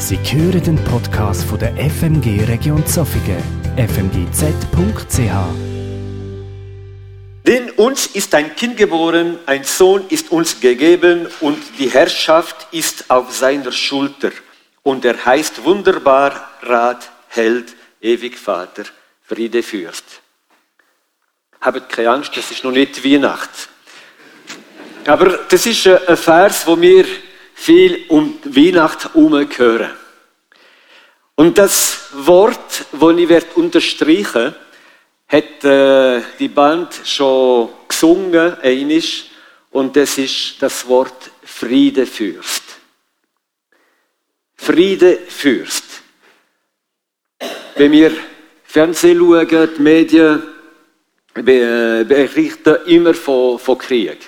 Sie hören den Podcast von der FMG Region Zofingen, fmgz.ch. Denn uns ist ein Kind geboren, ein Sohn ist uns gegeben und die Herrschaft ist auf seiner Schulter. Und er heißt wunderbar Rat, Held, ewig Vater, Friede Fürst. Habt keine Angst, das ist noch nicht Weihnacht. Aber das ist ein Vers, wo wir viel um Weihnacht herum hören. Und das Wort, das ich werde unterstreichen hat äh, die Band schon gesungen, einisch, und das ist das Wort Friedefürst. Friedefürst. Wenn wir Fernsehen schauen, die Medien berichten immer von, von Krieg.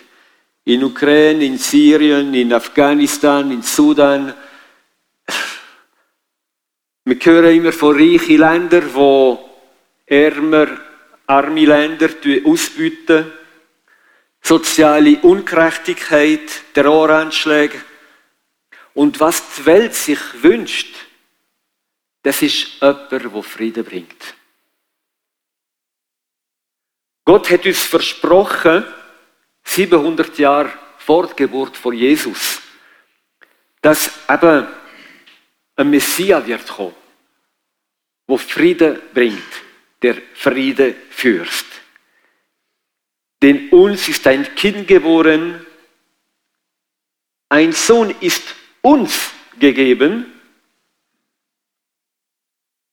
In Ukraine, in Syrien, in Afghanistan, in Sudan. Wir hören immer von reichen Ländern, wo ärmer, arme Länder ausbeuten. Soziale Ungerechtigkeit, Terroranschläge. Und was die Welt sich wünscht, das ist jemand, der Frieden bringt. Gott hat uns versprochen, 700 Jahre vor der Geburt von Jesus, dass eben ein Messias wird kommen, der Frieden bringt, der Friede fürst. Denn uns ist ein Kind geboren, ein Sohn ist uns gegeben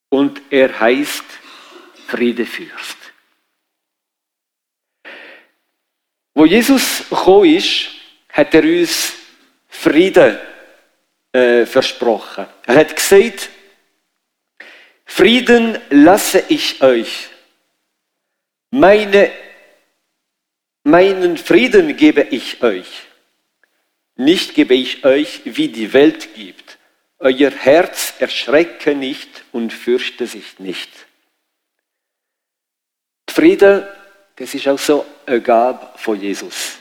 und er heißt Friedefürst. Wo Jesus gekommen ist, hat er uns Frieden äh, versprochen. Er hat gesagt, Frieden lasse ich euch. Meine, meinen Frieden gebe ich euch. Nicht gebe ich euch, wie die Welt gibt. Euer Herz erschrecke nicht und fürchte sich nicht. Friede, das ist auch so eine Gabe von Jesus.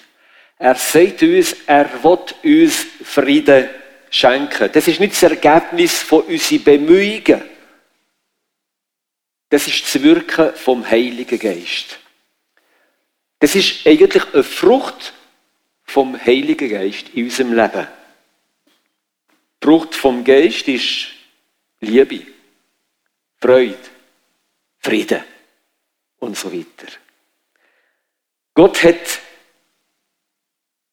Er sagt uns, er will uns Frieden schenken. Das ist nicht das Ergebnis von unseren Bemühungen. Das ist das Wirken vom Heiligen Geist. Das ist eigentlich eine Frucht vom Heiligen Geist in unserem Leben. Die Frucht vom Geist ist Liebe, Freude, Frieden und so weiter. Gott hat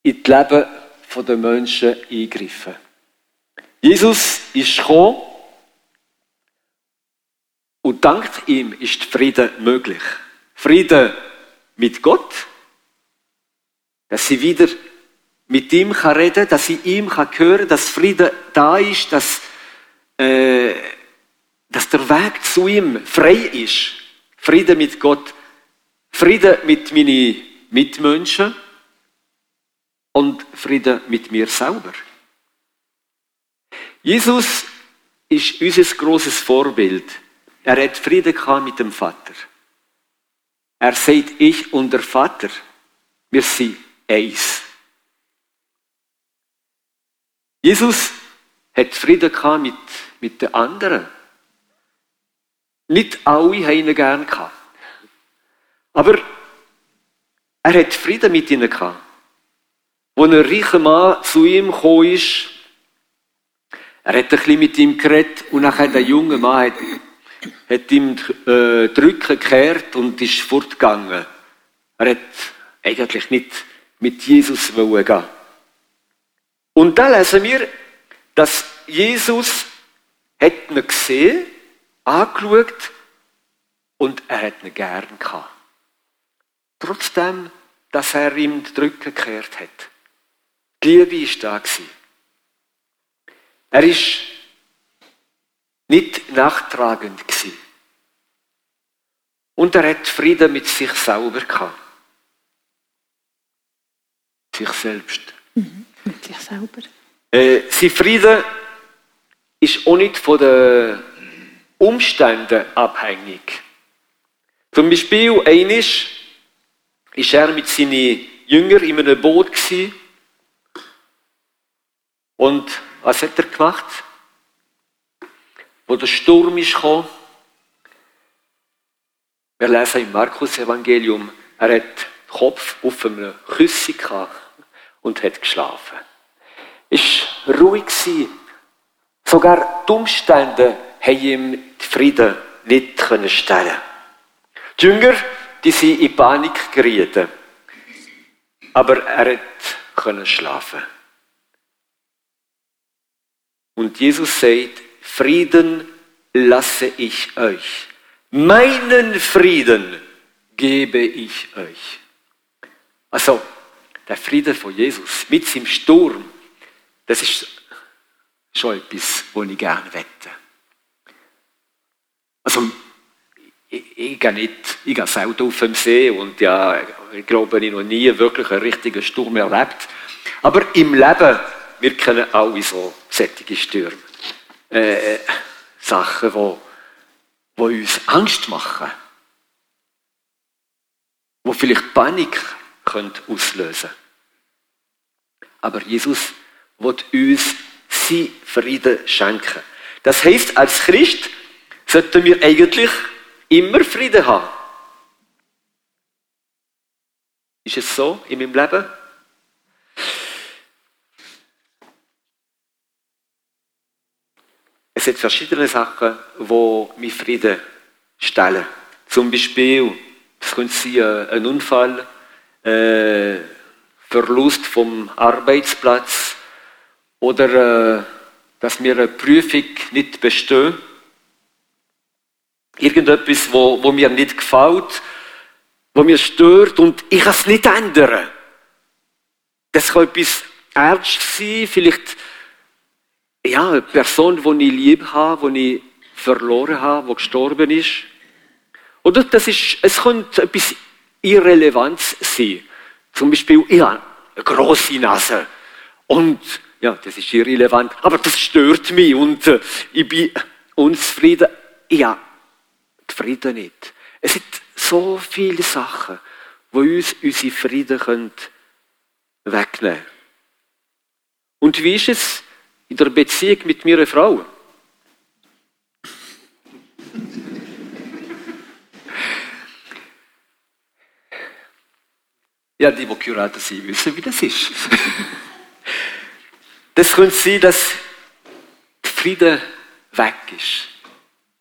in das Leben der Menschen eingegriffen. Jesus ist gekommen und dank ihm ist Frieden möglich. Frieden mit Gott, dass sie wieder mit ihm kann reden, dass sie ihm kann hören, dass Frieden da ist, dass, äh, dass der Weg zu ihm frei ist. Frieden mit Gott, Frieden mit meinen Mitmenschen und Frieden mit mir selber. Jesus ist unser großes Vorbild. Er hat Frieden mit dem Vater. Er sagt, ich und der Vater, wir sind eins. Jesus hat Frieden mit, mit den anderen. Nicht alle haben ihn gern gehabt. Aber er hat Frieden mit ihnen gehabt. Als ein reicher Mann zu ihm gekommen ist, er hat ein bisschen mit ihm geredet und nachher der junge Mann hat, hat ihm äh, die Rücken gekehrt und ist fortgegangen. Er hat eigentlich nicht mit Jesus gehen Und da lesen wir, dass Jesus hat ihn gesehen, angeschaut und er hat ihn gern gehabt. Trotzdem, dass er ihm die Rücken gekehrt hat. Die Liebe war da. Er ist nicht nachtragend gewesen. Und er hat Frieden mit sich selber gehabt. Sich selbst. Mhm, mit sich selber. Äh, sein Frieden ist auch nicht von den Umständen abhängig. Zum Beispiel, ist er mit seinen Jüngern in einem Boot gewesen. Und was hat er gemacht? wo der Sturm ist gekommen. Wir lesen im Markus-Evangelium, er hat den Kopf auf einem Küssi gehabt und hat geschlafen. Es war ruhig. Sogar die Umstände haben ihm den Frieden nicht stellen Die Jünger, die sind in Panik gerieten. Aber er konnte schlafen. Und Jesus sagt, Frieden lasse ich euch. Meinen Frieden gebe ich euch. Also, der Frieden von Jesus mit seinem Sturm, das ist schon etwas, was ich gerne wette. Also, ich, ich gehe nicht, ich gehe selten auf dem See und ja, ich glaube, ich noch nie wirklich einen richtigen Sturm erlebt. Aber im Leben, wir kennen alle so sättige Stürme. Äh, Sachen, die, die uns Angst machen. Die vielleicht Panik können auslösen Aber Jesus wird uns sein Frieden schenken. Das heißt, als Christ sollten wir eigentlich immer Frieden haben. Ist es so in meinem Leben? Es sind verschiedene Sachen, die mich Frieden stellen. Zum Beispiel, es könnte sein, ein Unfall, äh, Verlust vom Arbeitsplatz oder äh, dass wir eine Prüfung nicht bestehen irgendetwas, wo, wo mir nicht gefällt, wo mir stört und ich kann es nicht ändern. Das kann etwas ernst sein, vielleicht ja, eine Person, die ich lieb habe, die ich verloren habe, die gestorben ist. Oder das ist, es könnte etwas Irrelevanz sein. Zum Beispiel, ich habe eine grosse Nase. Und, ja, das ist irrelevant, aber das stört mich und äh, ich bin unzufrieden. Ja, Frieden nicht. Es sind so viele Sachen, die uns unsere Frieden wegnehmen können. Und wie ist es in der Beziehung mit meiner Frau? Ja, die, die Kurator sind, wissen, wie das ist. das könnte sein, dass der Frieden weg ist.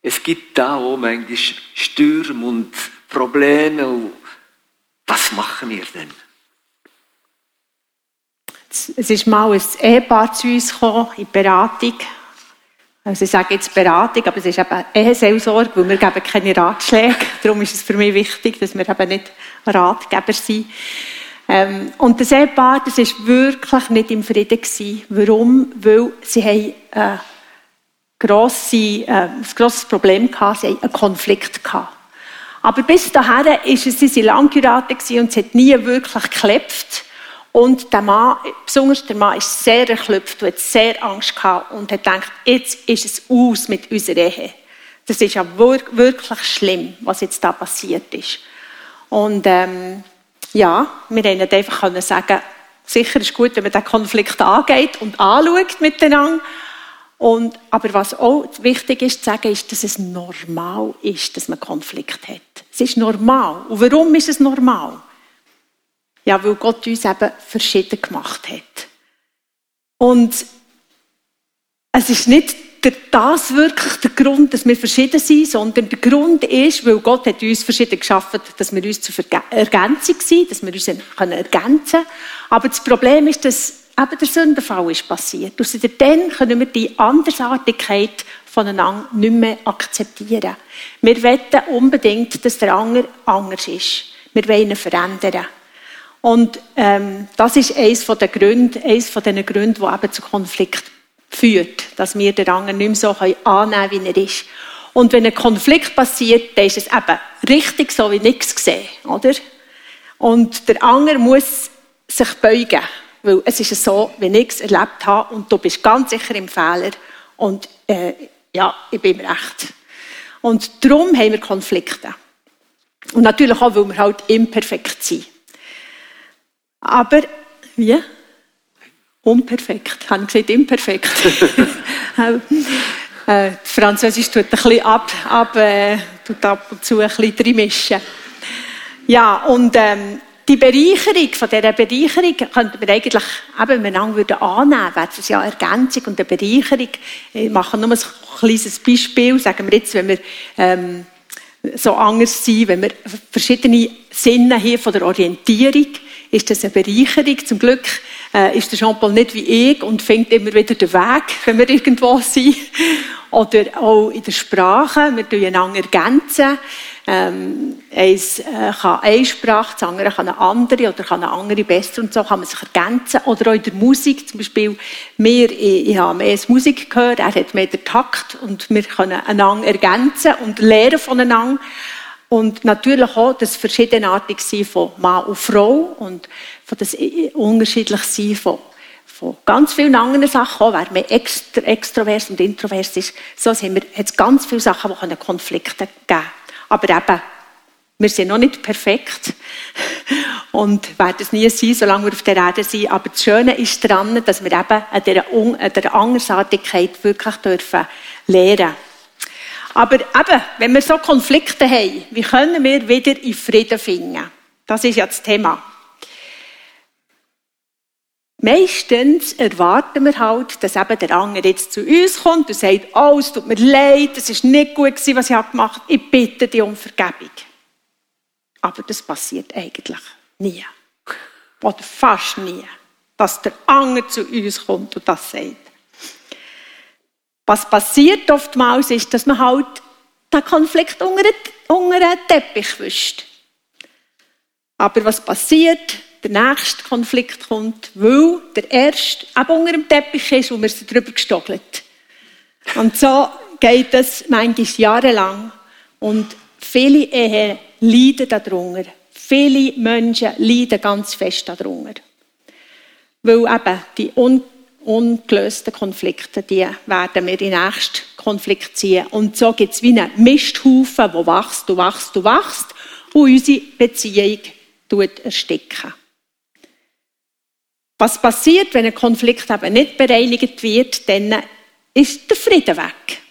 Es gibt da auch manchmal Stürme und Probleme. Was machen wir denn? Es ist mal ein Ehepaar zu uns gekommen, in Beratung. Also ich sage jetzt Beratung, aber es ist eben Eheseelsorge, weil wir geben keine Ratschläge. Darum ist es für mich wichtig, dass wir eben nicht Ratgeber sind. Ähm, und das Ehepaar, das ist wirklich nicht im Frieden gewesen. Warum? Weil sie haben äh, grosse, äh, ein grosses Problem gehabt, sie hatten einen Konflikt gehabt. Aber bis dahin ist es, sie sind lang und es hat nie wirklich geklopft. Und der Mann, besonders der Mann, ist sehr erklüpft und hat sehr Angst gehabt und hat gedacht, jetzt ist es aus mit unserer Ehe. Das ist ja wirklich schlimm, was jetzt da passiert ist. Und ähm, ja, wir können einfach sagen, sicher ist gut, wenn man den Konflikt angeht und anschaut miteinander. Und, aber was auch wichtig ist zu sagen, ist, dass es normal ist, dass man Konflikt hat. Es ist normal. Und warum ist es normal? Ja, weil Gott uns eben verschieden gemacht hat. Und es ist nicht das wirklich der Grund, dass wir verschieden sind, sondern der Grund ist, weil Gott hat uns verschieden geschaffen, dass wir uns zur Ergänzung sind, dass wir uns ergänzen können. Aber das Problem ist, dass eben der Sündenfall ist passiert. Und seitdem können wir die Andersartigkeit voneinander nicht mehr akzeptieren. Wir wollen unbedingt, dass der andere anders ist. Wir wollen ihn verändern. Und ähm, das ist eines der Gründe, eines von den Gründen, die eben zu Konflikt führt, dass wir den anderen nicht mehr so annehmen können, wie er ist. Und wenn ein Konflikt passiert, dann ist es eben richtig so wie nichts gesehen, oder? Und der andere muss sich beugen. Weil es ist so, wenn ich es erlebt habe und du bist ganz sicher im Fehler und äh, ja, ich bin im Recht. Und darum haben wir Konflikte. Und natürlich auch, weil wir halt imperfekt sind. Aber, wie? Unperfekt. Haben gesagt, imperfekt. Äh, Französisch tut ein bisschen ab, ab, äh, tut ab und zu ein bisschen drin mischen. Ja, und ähm, die Bereicherung, von dieser Bereicherung könnten wir eigentlich, eben, wenn wir annehmen würden, wäre es ja Ergänzung und eine Bereicherung. Ich mache nur ein kleines Beispiel. Sagen wir jetzt, wenn wir ähm, so anders sind, wenn wir verschiedene Sinne haben von der Orientierung, ist das eine Bereicherung. Zum Glück äh, ist der Jean-Paul nicht wie ich und findet immer wieder den Weg, wenn wir irgendwo sind. Oder auch in der Sprache, wir tun einander ergänzen. Ähm, eins äh, kann eine Sprache, das andere kann eine andere oder kann eine andere besser und so kann man sich ergänzen. Oder auch in der Musik, zum Beispiel, wir, ich, ich habe mehr Musik gehört, er hat mehr den Takt und wir können einander ergänzen und lernen voneinander. Und natürlich auch das Verschiedenartigsein von Mann und Frau und von das unterschiedlich sein von, von ganz vielen anderen Sachen, auch wer mehr extra, extrovers und introvers ist. So haben wir jetzt ganz viele Sachen, die Konflikte geben können. Aber eben, wir sind noch nicht perfekt und werden es nie sein, solange wir auf der Erde sind. Aber das Schöne ist daran, dass wir eben an dieser, an dieser Andersartigkeit wirklich dürfen lernen Aber eben, wenn wir so Konflikte haben, wie können wir wieder in Frieden finden? Das ist ja das Thema. Meistens erwarten wir halt, dass eben der andere jetzt zu uns kommt und sagt, oh, es tut mir leid, es ist nicht gut gewesen, was ich gemacht habe, ich bitte dich um Vergebung. Aber das passiert eigentlich nie. Oder fast nie. Dass der andere zu uns kommt und das sagt. Was passiert oftmals ist, dass man halt den Konflikt unter den Teppich wischt. Aber was passiert? Der nächste Konflikt kommt, weil der erste eben unter dem Teppich ist und wir sind drüber gestogelt. Und so geht es manchmal jahrelang. Und viele Ehen leiden darunter. Viele Menschen leiden ganz fest darunter. Weil eben die un ungelösten Konflikte, die werden wir in den nächsten Konflikt ziehen. Und so gibt es wie einen Misthaufen, der wächst und wächst und wächst und unsere Beziehung ersticken. Was passiert, wenn ein Konflikt eben nicht bereinigt wird, dann ist der Frieden weg.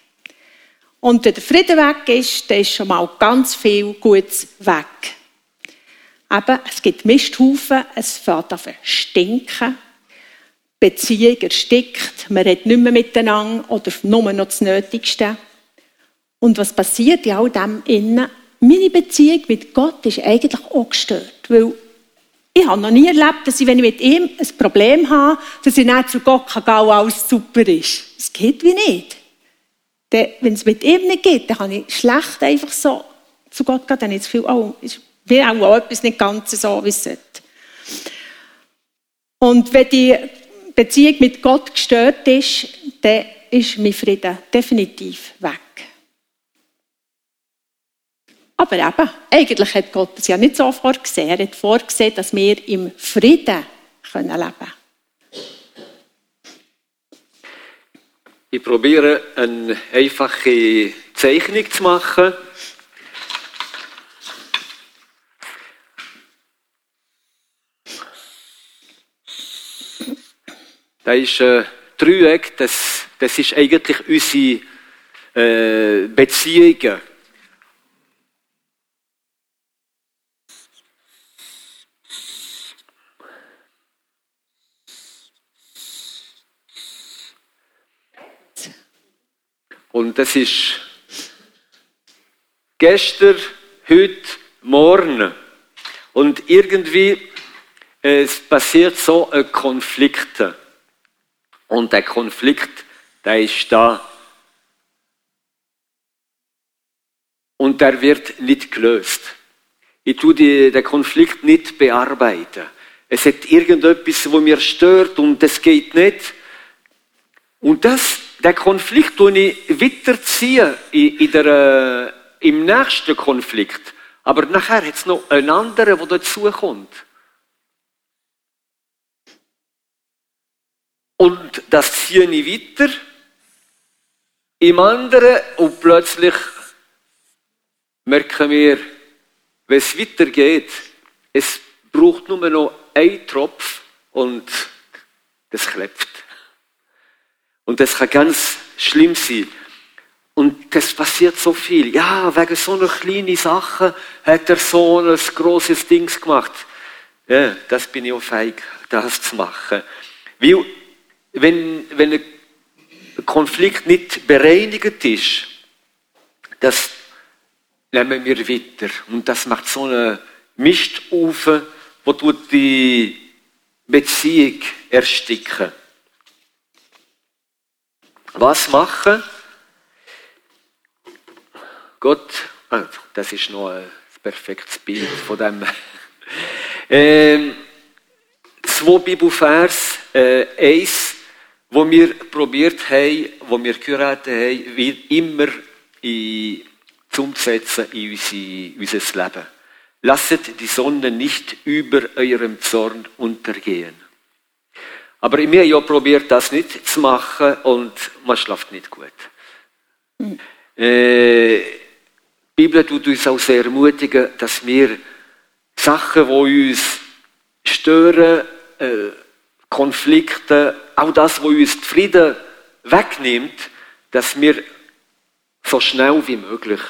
Und wenn der Frieden weg ist, dann ist schon mal ganz viel Gutes weg. Eben, es gibt Misthaufen, es fängt an zu stinken. Beziehung erstickt, man redet nicht mehr miteinander oder nur noch das Nötigste. Und was passiert in all dem innen? Meine Beziehung mit Gott ist eigentlich auch gestört, weil ich habe noch nie erlebt, dass ich, wenn ich mit ihm ein Problem habe, dass ich nicht zu Gott kann gehen alles super ist. Es geht wie nicht. wenn es mit ihm nicht geht, dann kann ich schlecht einfach so zu Gott gehen, dann ist viel, oh, ist mir auch etwas nicht ganz so, wie es sollte. Und wenn die Beziehung mit Gott gestört ist, dann ist mein Frieden definitiv weg. Aber eben, eigentlich hat Gott es ja nicht so vorgesehen. Er hat vorgesehen, dass wir im Frieden können leben können. Ich probiere eine einfache Zeichnung zu machen. Da ist ein Dreieck, das, das ist eigentlich unsere äh, Beziehungen. Und das ist gestern, heute, morgen. Und irgendwie es passiert so ein Konflikt. Und der Konflikt, der ist da. Und der wird nicht gelöst. Ich tue den Konflikt nicht bearbeiten. Es hat irgendetwas, wo mir stört und das geht nicht. Und das den Konflikt weiterziehen in, in der, äh, im nächsten Konflikt. Aber nachher hat es noch einen anderen, der dazukommt. Und das ziehe ich weiter im anderen und plötzlich merken wir, wenn es weitergeht, es braucht nur noch einen Tropf und das klebt. Und das kann ganz schlimm sein. das passiert so viel. Ja, wegen so einer kleinen Sache hat er so ein großes Ding gemacht. Ja, das bin ich auch feig, das zu machen. Weil, wenn, wenn ein Konflikt nicht bereinigt ist, das nehmen wir weiter. Und das macht so einen Mist auf, wo die Beziehung ersticken. Was machen? Gott, ah, das ist noch ein perfektes Bild von dem. ähm, zwei Bibelvers, äh, eins, wo wir probiert haben, wo wir geheiratet haben, wie immer in, umzusetzen in unser, unser Leben. Lasset die Sonne nicht über eurem Zorn untergehen. Aber wir haben ja probiert, das nicht zu machen und man schläft nicht gut. Mhm. Äh, die Bibel tut uns auch sehr ermutigen, dass wir Sachen, die uns stören, äh, Konflikte, auch das, was uns den Frieden wegnimmt, dass wir so schnell wie möglich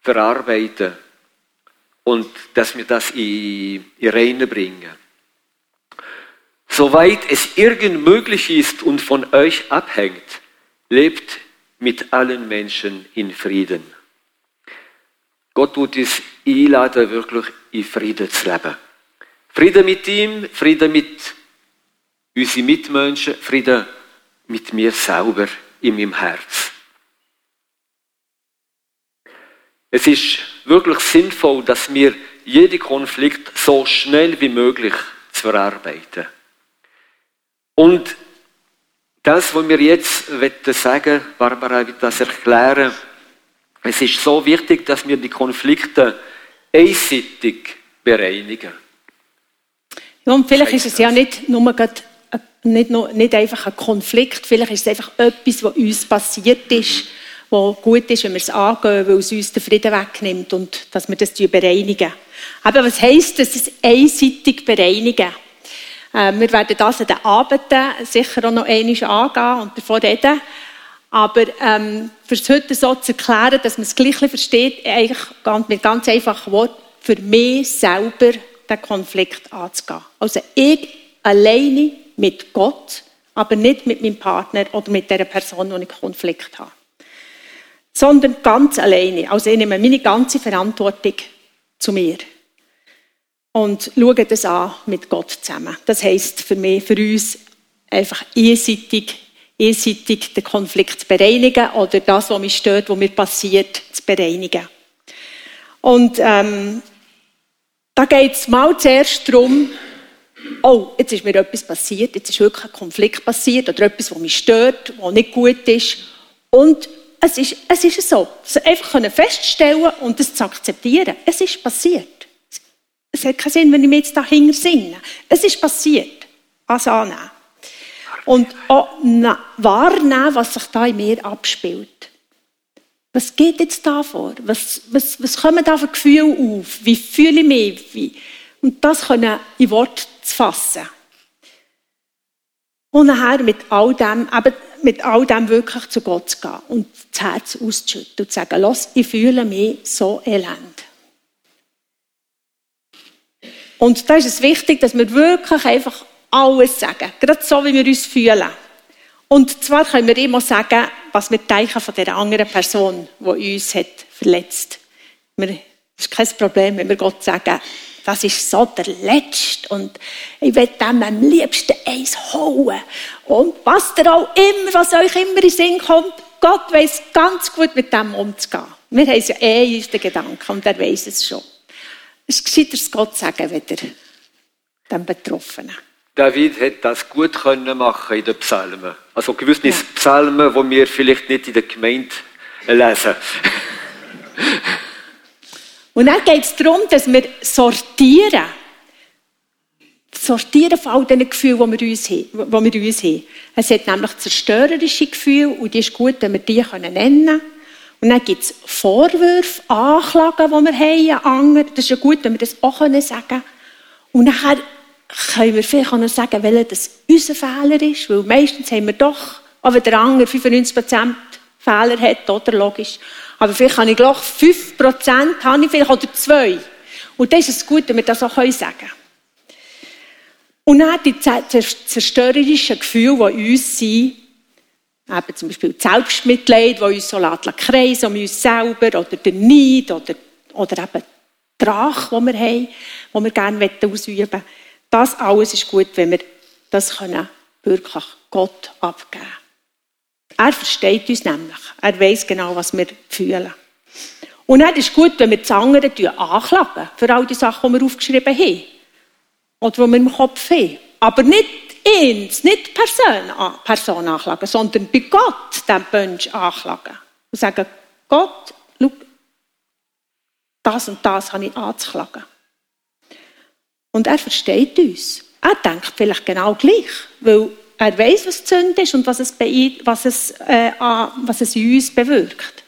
verarbeiten und dass wir das in, in Reine bringen. Soweit es irgend möglich ist und von euch abhängt, lebt mit allen Menschen in Frieden. Gott tut uns einladen, wirklich in Frieden zu leben. Frieden mit ihm, Frieden mit unseren Mitmenschen, Frieden mit mir selber in meinem Herz. Es ist wirklich sinnvoll, dass wir jeden Konflikt so schnell wie möglich zu verarbeiten. Und das, was wir jetzt sagen, Barbara wird das erklären, es ist so wichtig, dass wir die Konflikte einseitig bereinigen. Ja, und vielleicht ist es ja nicht nur nicht, nur, nicht einfach ein Konflikt, vielleicht ist es einfach etwas, was uns passiert ist, was gut ist, wenn wir es angehen, weil es uns den Frieden wegnimmt und dass wir das bereinigen. Aber was heisst das, es einseitig bereinigen? Äh, wir werden das an den Abenden sicher auch noch einmal angehen und davon reden. Aber ähm, für heute so zu erklären, dass man es gleich versteht, eigentlich mit ganz einfachen Worten, für mich selber den Konflikt anzugehen. Also ich alleine mit Gott, aber nicht mit meinem Partner oder mit der Person, die ich Konflikt habe. Sondern ganz alleine. Also ich nehme meine ganze Verantwortung zu mir. Und schaue das an mit Gott zusammen. Das heisst für mich, für uns, einfach einseitig einseitig den Konflikt zu bereinigen oder das, was mich stört, was mir passiert, zu bereinigen. Und ähm, da geht es mal zuerst darum, oh, jetzt ist mir etwas passiert, jetzt ist wirklich ein Konflikt passiert oder etwas, was mich stört, was nicht gut ist. Und es ist, es ist so, einfach feststellen und das zu akzeptieren. Es ist passiert. Es hat keinen Sinn, wenn ich mir jetzt dahinter sinne. Es ist passiert. Also annehmen und auch wahrnehmen, was sich da in mir abspielt. Was geht jetzt da vor? Was, was, was kommen da für Gefühle auf? Wie fühle ich mich? Wie? Und das können in Wort zu fassen. Und nachher mit all dem, eben mit all dem wirklich zu Gott zu gehen und das Herz auszuschütten und zu sagen, los, ich fühle mich so elend. Und da ist es wichtig, dass wir wirklich einfach alles sagen. Gerade so, wie wir uns fühlen. Und zwar können wir immer sagen, was wir denken von der anderen Person, die uns hat verletzt. Das ist kein Problem, wenn wir Gott sagen, das ist so der Letzte und ich will dem am liebsten eins holen. Und was der auch immer, was euch immer in den Sinn kommt, Gott weiß ganz gut mit dem umzugehen. Wir haben ja eh in unseren Gedanken und er weiß es schon. Es ist gescheiter, es Gott sagen, wieder dem Betroffenen. David hätte das gut können machen in den Psalmen. Also gewisse ja. Psalmen, die wir vielleicht nicht in der Gemeinde lesen. Und dann geht es darum, dass wir sortieren. Sortieren von all diesen Gefühlen, die wir, uns haben, die wir uns haben. Es hat nämlich zerstörerische Gefühle und die ist gut, wenn wir die nennen können. Und dann gibt es Vorwürfe, Anklagen, die wir haben an. Das ist ja gut, wenn wir das auch sagen können. Und nachher können wir vielleicht auch noch sagen, welcher das unser Fehler ist, weil meistens haben wir doch, aber der andere 95% Fehler hat, oder? Logisch. Aber vielleicht habe ich gleich 5% habe ich vielleicht, oder 2. Und das ist es gut, wenn wir das auch sagen können. Und dann die zerstörerischen Gefühle, die uns sind, eben zum Beispiel das Selbstmitleid, das uns so kreisen um uns selber, oder der Neid, oder, oder eben die Rache, die wir haben, die wir gerne ausüben wollen. Das alles ist gut, wenn wir das können wirklich Gott abgeben können. Er versteht uns nämlich. Er weiß genau, was wir fühlen. Und dann ist gut, wenn wir die anderen anklagen für all die Sachen, die wir aufgeschrieben haben. Oder die wir im Kopf haben. Aber nicht uns, nicht Person, Person anklagen, sondern bei Gott den Mensch anklagen. Und sagen, Gott, schau, das und das habe ich anzuklagen. Und er versteht uns. Er denkt vielleicht genau gleich, weil er weiß, was die Sünde ist und was es, was es, äh, was es in uns bewirkt.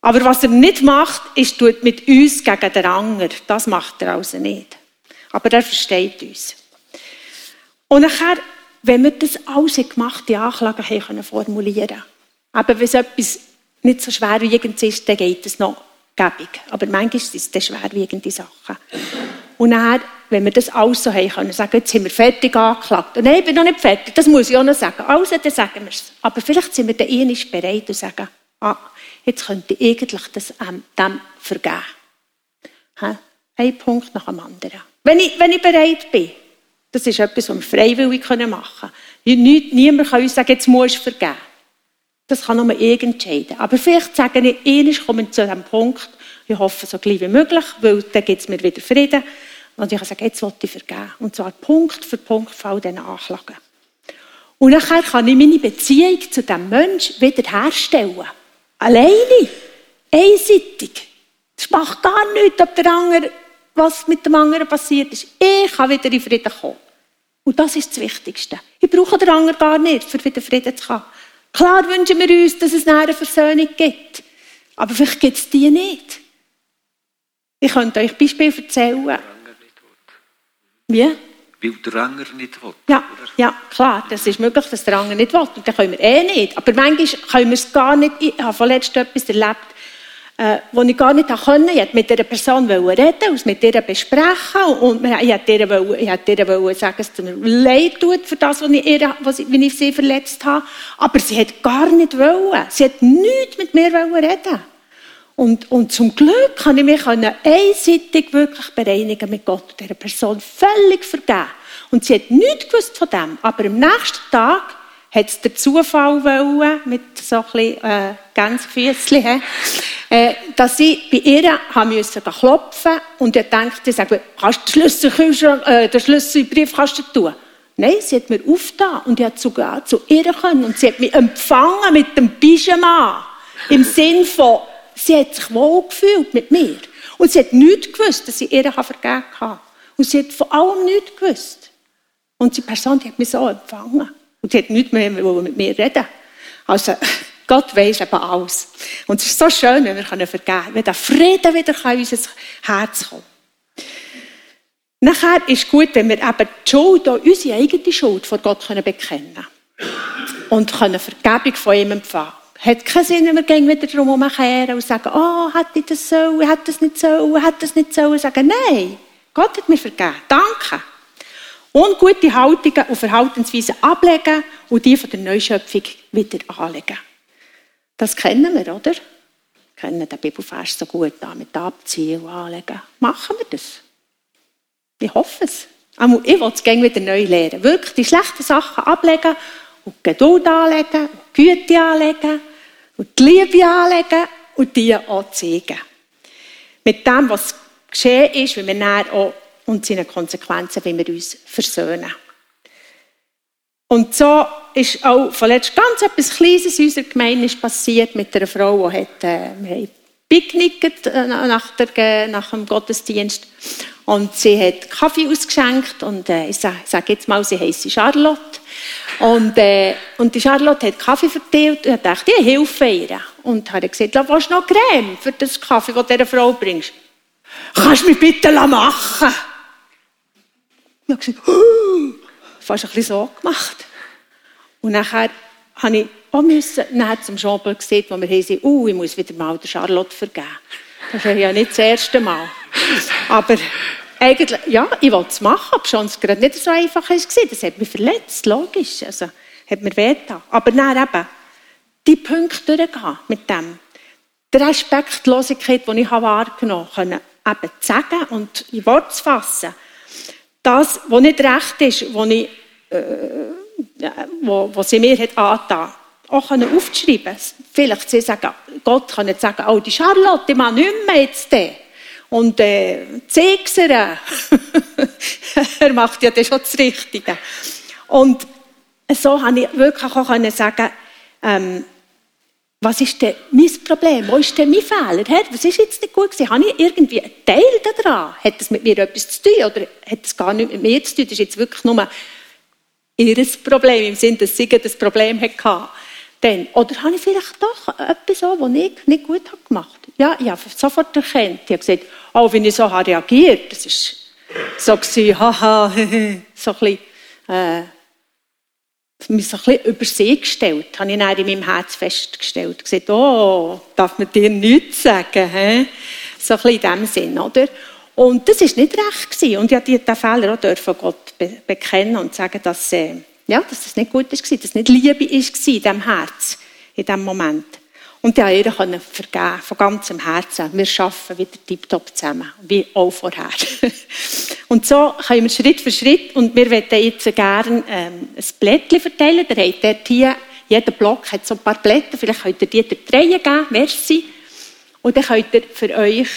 Aber was er nicht macht, ist, tut mit uns gegen den anderen. Das macht er also nicht. Aber er versteht uns. Und nachher, wenn wir das alles gemachte Anklagen haben können formulieren aber wenn es etwas nicht so schwerwiegend ist, dann geht es noch gäbig. Aber manchmal sind es schwerwiegende Sachen. Und dann, wenn wir das alles so haben können, sagen, jetzt sind wir fertig angeklagt. Und nein, ich bin noch nicht fertig, das muss ich auch noch sagen. Also, dann sagen wir es. Aber vielleicht sind wir dann eh bereit und sagen, ah, jetzt könnte ich eigentlich das ähm, dem vergeben. Ein Punkt nach dem anderen. Wenn ich, wenn ich bereit bin, das ist etwas, was wir freiwillig machen können. Niemand kann uns sagen, jetzt musst du vergeben. Das kann nur ich entscheiden. Aber vielleicht sagen ich, ich komme zu diesem Punkt, ich hoffe, so gleich wie möglich, weil dann gibt es mir wieder Frieden. Und ich kann sagen, jetzt will ich vergeben. Und zwar Punkt für Punkt für all diese Anklagen. Und nachher kann ich meine Beziehung zu diesem Menschen wiederherstellen. Alleine. Einseitig. Das macht gar nichts, ob der andere, was mit dem anderen passiert ist. Ich kann wieder in Frieden kommen. Und das ist das Wichtigste. Ich brauche den anderen gar nicht, um wieder Frieden zu haben. Klar wünschen wir uns, dass es eine Versöhnung gibt. Aber vielleicht gibt es die nicht. Ich könnte euch Beispiel erzählen. Wie? Weil der Anger nicht will. Ja, ja, klar, das ist möglich, dass der Anger nicht will. Und dann können wir eh nicht. Aber manchmal können wir es gar nicht. Ich habe vorletzt etwas erlebt, äh, wo ich gar nicht konnte. Ich wollte mit dieser Person reden und mit ihr besprechen. Und ich wollte ihr, wollte ihr sagen, dass es mir leid tut für das, was ich, ihr, was ich, ich sie verletzt habe. Aber sie hat gar nicht wollen. Sie hat nichts mit mir reden und, und zum Glück kann ich mich einseitig wirklich bereinigen mit Gott und dieser Person völlig vergeben. Und sie hat nichts gewusst von dem. Aber am nächsten Tag hat es der Zufall wollen, mit so ein bisschen äh, Gänsefüßchen, äh, dass ich bei ihr haben müssen klopfen und ich dachte, ich sage, kannst du den Schlüssel, äh, den Schlüsselbrief kannst du tun? Nein, sie hat mir aufgetan und ich konnte sogar zu ihr können und sie hat mich empfangen mit dem Pyjama. Im Sinn von, Sie hat sich wohl gefühlt mit mir. Und sie hat nichts gewusst, dass ich ihr vergeben habe. Und sie hat von allem nichts gewusst. Und die Person die hat mich so empfangen. Und sie hat nichts mehr mit mir reden. Also, Gott weiß eben alles. Und es ist so schön, wenn wir vergeben können, wenn der Frieden wieder in unser Herz kommt. Nachher ist es gut, wenn wir eben die Schuld, unsere eigene Schuld vor Gott bekennen können. Und können Vergebung von ihm empfangen hat keinen Sinn, wenn wir gehen wieder drum herumkehren und sagen, oh, hätte ich das so, hätte das nicht so, hätte das nicht so. Und sagen, nein, Gott hat mir vergeben. Danke. Und gute Haltungen und Verhaltensweisen ablegen und die von der Neuschöpfung wieder anlegen. Das kennen wir, oder? Wir kennen den Bibelfest so gut an, mit Abziehen und Anlegen. Machen wir das? Ich hoffe es. Ich will es gerne wieder neu lernen. Wirklich die schlechten Sachen ablegen und Geduld anlegen, und Güte anlegen und die Liebe anlegen und die auch zeigen. Mit dem, was geschehen ist, wie wir dann auch und seine Konsequenzen, wie wir uns versöhnen. Und so ist auch vorletzt ganz etwas Kleines in unserer Gemeinde passiert mit einer Frau, die hat, äh, picknickt äh, nach, der, nach dem Gottesdienst und sie hat Kaffee ausgeschenkt und äh, ich sage sag jetzt mal, sie heisst Charlotte. Und, äh, und die Charlotte hat Kaffee verteilt und ich dachte, ich helfe ihr. Und habe gesagt, willst du noch Creme für das Kaffee, das du dieser Frau bringst? Kannst du mich bitte machen? Ich habe gesagt, oh, fast ein bisschen so gemacht. Und nachher habe ich auch müssen, zum gesehen, wo wir haben, uh, ich muss wieder mal der Charlotte vergeben. Das ist ja nicht das erste Mal. Aber eigentlich, ja, ich wollte es machen, aber schon es gerade nicht so einfach war. Das hat mich verletzt, logisch. Also, hat mir wehgetan. Aber dann eben, die Punkte durchgehen mit dem. Die Respektlosigkeit, die ich wahrgenommen habe, eben zu sagen und in Wort zu fassen. Das, was nicht recht ist, was, ich, äh, was sie mir hat angetan auch aufzuschreiben. Vielleicht sie sagen, Gott kann nicht sagen, oh, die Charlotte, die mag nicht mehr jetzt. Und äh, zeig's er. macht ja das schon das Richtige. Und so habe ich wirklich auch sagen, ähm, was ist denn mein Problem? Wo ist denn mein Fehler? Herr, was ist jetzt nicht gut gewesen? Habe ich irgendwie einen Teil daran? Hat das mit mir etwas zu tun oder hat es gar nicht mit mir zu tun? Das ist jetzt wirklich nur ihr Problem, im Sinne, dass sie das Problem hatte. Dann, oder habe ich vielleicht doch etwas so, was ich nicht gut habe gemacht Ja, ich habe sofort erkannt. Ich habe gesagt, oh, wenn ich so habe reagiert, das war so haha, so ein bisschen, äh, mich so ein bisschen über sie gestellt, habe ich dann in meinem Herz festgestellt. Gesagt, oh, darf man dir nichts sagen, he? So ein bisschen in dem Sinn, oder? Und das war nicht recht gewesen. Und ich durfte diesen Fehler auch dürfen Gott bekennen und sagen, dass, äh, ja, dass das nicht gut war, dass es nicht Liebe war in diesem Herz, in diesem Moment. Und konnte ihr vergeben, von ganzem Herzen. Wir arbeiten wieder tiptop zusammen, wie auch vorher. und so können wir Schritt für Schritt, und wir möchten jetzt gerne ähm, ein Blättchen verteilen. Der hat dort hier, jeder Block hat so ein paar Blätter, vielleicht könnt ihr die der Dreie geben, merci. Und dann könnt ihr für euch,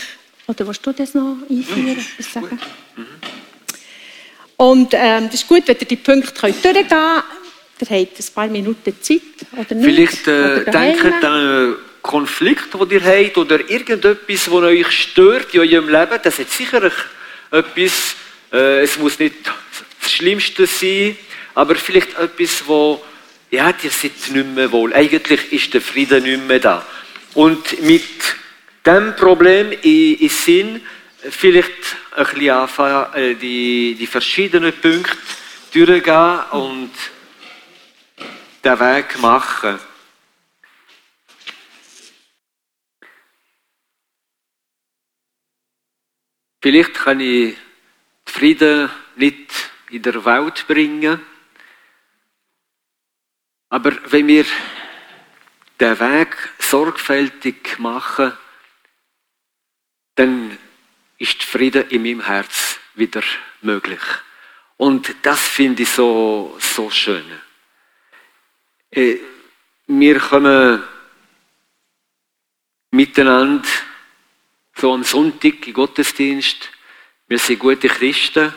oder willst du das noch einführen? Sagen? Und ähm, das ist gut, wenn ihr die Punkte könnt durchgehen könnt. Ihr habt ein paar Minuten Zeit, oder nicht? Vielleicht äh, denkt an einen Konflikt, den ihr habt, oder irgendetwas, das euch stört in eurem Leben. Das hat sicher etwas, äh, es muss nicht das Schlimmste sein, aber vielleicht etwas, wo ja, ihr seid nicht mehr wohl. Eigentlich ist der Frieden nicht mehr da. Und mit dem Problem in, in Sinn, vielleicht ein bisschen anfangen, äh, die, die verschiedenen Punkte durchgehen und den Weg machen. Vielleicht kann ich Frieden nicht in der Welt bringen, aber wenn wir den Weg sorgfältig machen, dann ist Frieden in meinem Herz wieder möglich. Und das finde ich so, so schön. Äh, wir kommen miteinander so am Sonntag im Gottesdienst. Wir sind gute Christen.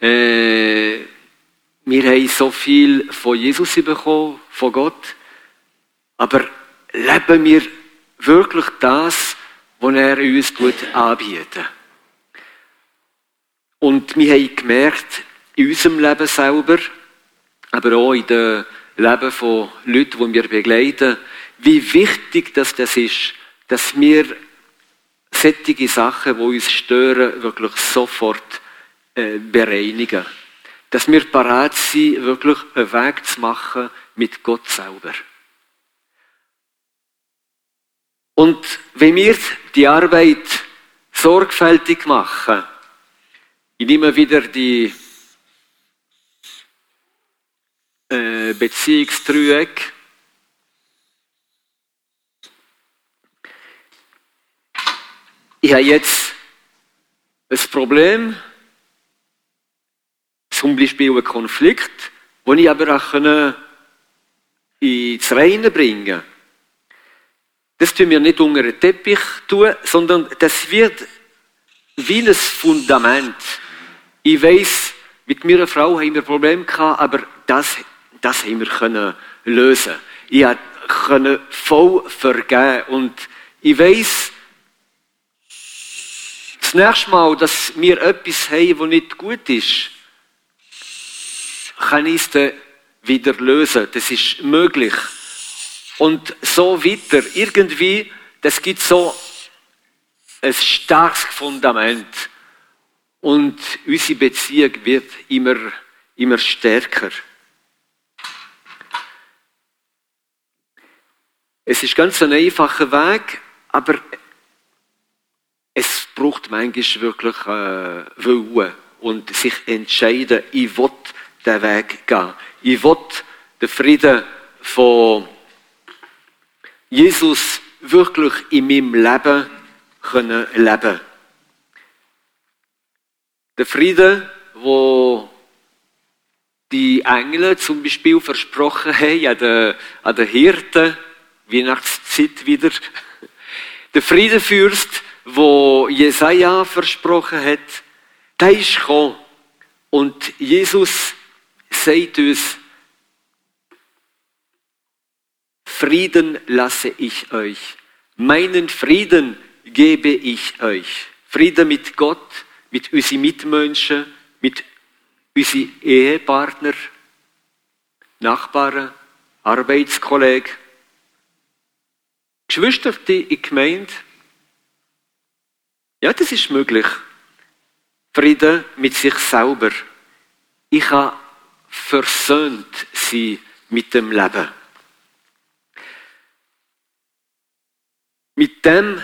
Äh, wir haben so viel von Jesus bekommen, von Gott. Aber leben wir wirklich das, was er uns anbietet? Und wir haben gemerkt, in unserem Leben selber, aber auch in den Leben von Leuten, die wir begleiten, wie wichtig das, das ist, dass wir sättige Sachen, die uns stören, wirklich sofort äh, bereinigen. Dass wir parat sind, wirklich einen Weg zu machen mit Gott selber. Und wenn wir die Arbeit sorgfältig machen, ich nehme wieder die äh. Ich habe jetzt ein Problem, zum Beispiel einen Konflikt, den ich aber auch ins Reine bringen kann. Das tun wir nicht unter den Teppich tun, sondern das wird wie ein Fundament. Ich weiß, mit meiner Frau haben wir Probleme gehabt, aber das das haben wir können lösen. Ich konnte voll vergeben. Und ich weiss, das nächste Mal, dass wir etwas haben, das nicht gut ist, kann ich es dann wieder lösen. Das ist möglich. Und so weiter. Irgendwie, das gibt so ein starkes Fundament. Und unsere Beziehung wird immer, immer stärker. Es ist ganz ein einfacher Weg, aber es braucht manchmal wirklich äh, Willen und sich entscheiden, ich will den Weg gehen. Ich will den Frieden von Jesus wirklich in meinem Leben können leben. Der Frieden, wo die Engel zum Beispiel versprochen haben an den, Hirten, Weihnachtszeit wieder. Der Friedenfürst, wo Jesaja versprochen hat, der ist gekommen. Und Jesus sagt uns, Frieden lasse ich euch. Meinen Frieden gebe ich euch. Frieden mit Gott, mit unseren Mitmenschen, mit unseren Ehepartner, Nachbarn, Arbeitskollegen, Geschwister in der Gemeinde. Ja, das ist möglich. Frieden mit sich selber. Ich kann versöhnt sein mit dem Leben. Mit dem,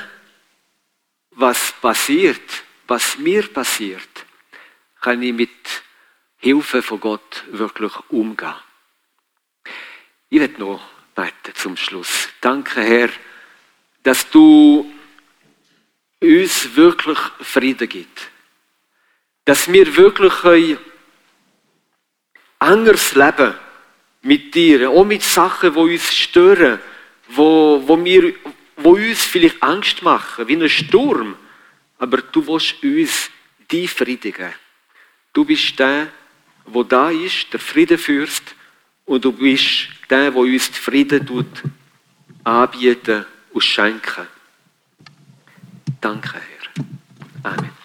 was passiert, was mir passiert, kann ich mit Hilfe von Gott wirklich umgehen. Ich werde noch beten zum Schluss. Danke, Herr, dass du uns wirklich Frieden gibst. Dass wir wirklich ein anderes Leben mit dir, auch mit Sachen, die uns stören, wo, wo, wir, wo uns vielleicht Angst machen, wie ein Sturm. Aber du willst uns die Frieden geben. Du bist der, wo da ist, der Friedenfürst, und du bist der, der uns den Frieden tut, anbieten und. Danke, Herr. Amen.